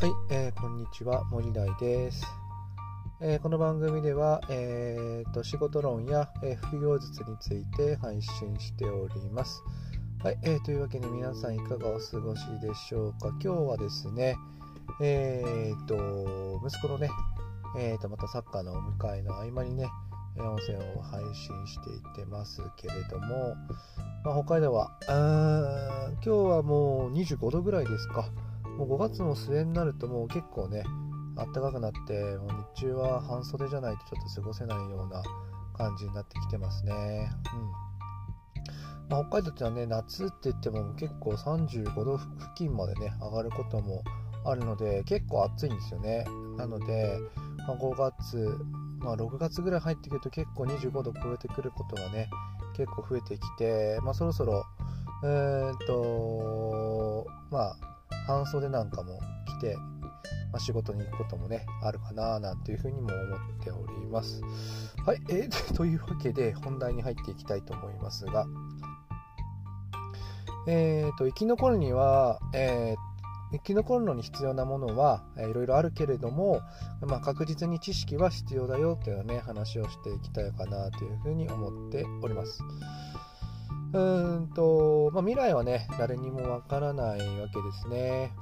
はい、えー、こんにちは森大です、えー、この番組では、えーと、仕事論や、えー、副業術について配信しております。はい、えー、というわけで皆さんいかがお過ごしでしょうか。今日はですねえーと息子のねえーとまたサッカーのお迎えの合間にね音声を配信していってますけれども、まあ、北海道は今日はもう25度ぐらいですか。もう5月の末になるともう結構ね暖かくなってもう日中は半袖じゃないとちょっと過ごせないような感じになってきてますね、うん。まあ、北海道ってのはね夏って言っても結構35度付近までね上がることもあるので結構暑いんですよね。なので、まあ、5月、まあ、6月ぐらい入ってくると結構25度超えてくることがね結構増えてきて、まあ、そろそろえー、っとまあ半袖なんかも着て、まあ、仕事に行くこともね、あるかななんていうふうにも思っております。はい、えー、というわけで本題に入っていきたいと思いますが、えーと、生き残るには、えー生き残るのに必要なものは、いろいろあるけれども、まあ、確実に知識は必要だよというね話をしていきたいかなというふうに思っております。うんと、まあ、未来はね、誰にもわからないわけですね。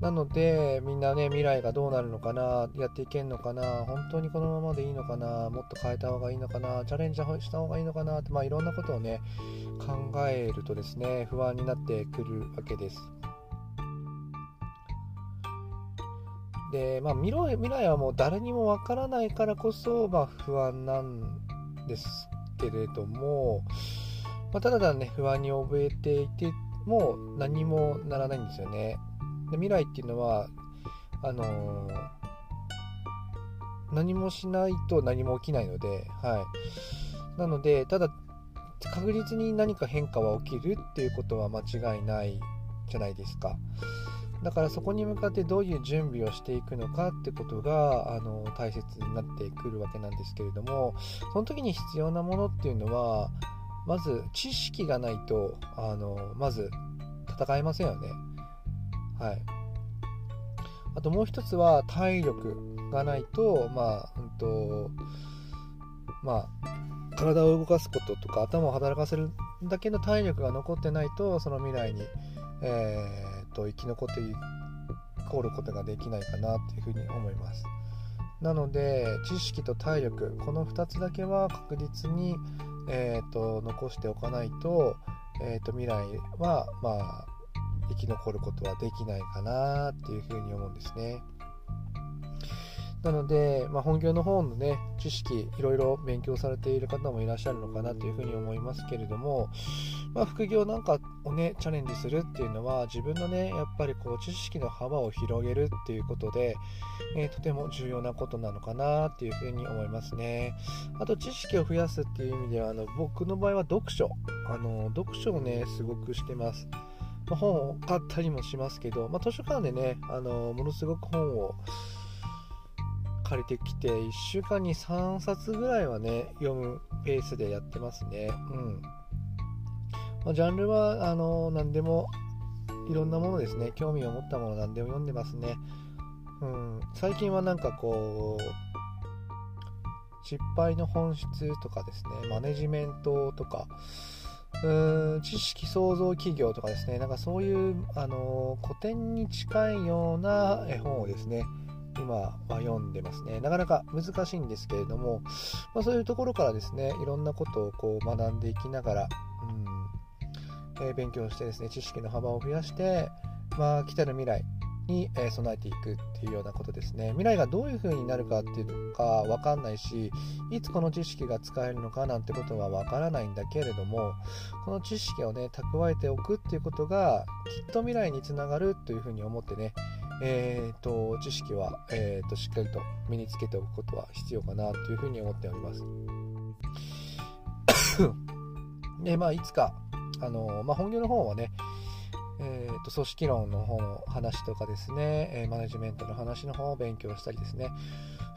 なので、みんなね、未来がどうなるのかな、やっていけんのかな、本当にこのままでいいのかな、もっと変えた方がいいのかな、チャレンジした方がいいのかなって、まあ、いろんなことをね、考えるとですね、不安になってくるわけです。で、まあ、未来未来はもう誰にもわからないからこそ、まあ、不安なんですけれども、まあ、ただただね、不安に怯えていても何もならないんですよね。で未来っていうのは、あのー、何もしないと何も起きないので、はい。なので、ただ、確実に何か変化は起きるっていうことは間違いないじゃないですか。だからそこに向かってどういう準備をしていくのかってことがあの大切になってくるわけなんですけれどもその時に必要なものっていうのはまず知識がないとあのまず戦えませんよね。はい。あともう一つは体力がないとまあうんとまあ体を動かすこととか頭を働かせるだけの体力が残ってないとその未来に、えー、と生き残っていこることができないかなっていうふうに思います。なので知識と体力この2つだけは確実に、えーと、残しておかないと,、えーと、未来は、まあ、生き残ることはできないかなっていうふうに思うんですね。なので、まあ、本業の方のね、知識、いろいろ勉強されている方もいらっしゃるのかなというふうに思いますけれども、まあ、副業なんかをね、チャレンジするっていうのは、自分のね、やっぱりこう、知識の幅を広げるっていうことで、えー、とても重要なことなのかなっていうふうに思いますね。あと、知識を増やすっていう意味では、あの僕の場合は読書。あの読書をね、すごくしてます。ま、本を買ったりもしますけど、まあ、図書館でね、あのものすごく本を借りてきて1週間に3冊ぐらいはね読むペースでやってますねうんまあ、ジャンルはあの何でもいろんなものですね。興味を持ったもの何でも読んでますね。うん。最近はなんかこう失敗の本質とかですね。マネジメントとか。うーん。知識創造企業とかですね。なんかそういうあの古典に近いような絵本をですね今は読んでますね。なかなか難しいんですけれども、まあ、そういうところからですね、いろんなことをこう学んでいきながら、うん。え、勉強してですね、知識の幅を増やして、まあ、来たる未来に、え備えていくっていうようなことですね。未来がどういう風になるかっていうのかわかんないし、いつこの知識が使えるのかなんてことはわからないんだけれども、この知識をね、蓄えておくっていうことが、きっと未来につながるというふうに思ってね、えーと、知識は、えーと、しっかりと身につけておくことは必要かなというふうに思っております。で、まあ、いつか、あのまあ、本業の方はね、えーと、組織論の方の話とかですね、え、マネジメントの話の方を勉強したりですね、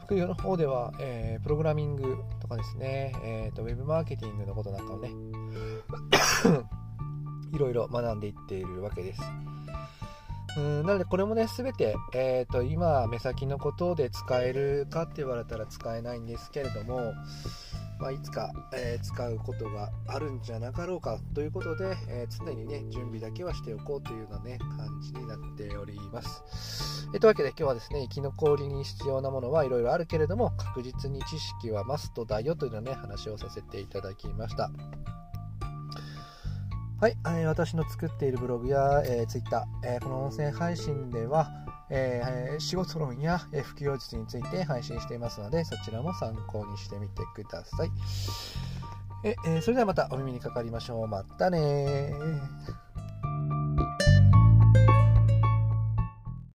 副業の方では、えー、プログラミングとかですね、えーと、ウェブマーケティングのことなんかをね、いろいろ学んでいっているわけです。うんなのでこれもね全て、えーと、今目先のことで使えるかって言われたら使えないんですけれども、まあ、いつか、えー、使うことがあるんじゃなかろうかということで、えー、常にね準備だけはしておこうというようなね感じになっております。えー、というわけで今日はですね生き残りに必要なものはいろいろあるけれども確実に知識はマストだよというようなね話をさせていただきました。はい、えー、私の作っているブログや、え、Twitter、え、この音声配信では、えー、仕事論や、え、副業術について配信していますので、そちらも参考にしてみてください。ええー、それではまたお耳にかかりましょう。またね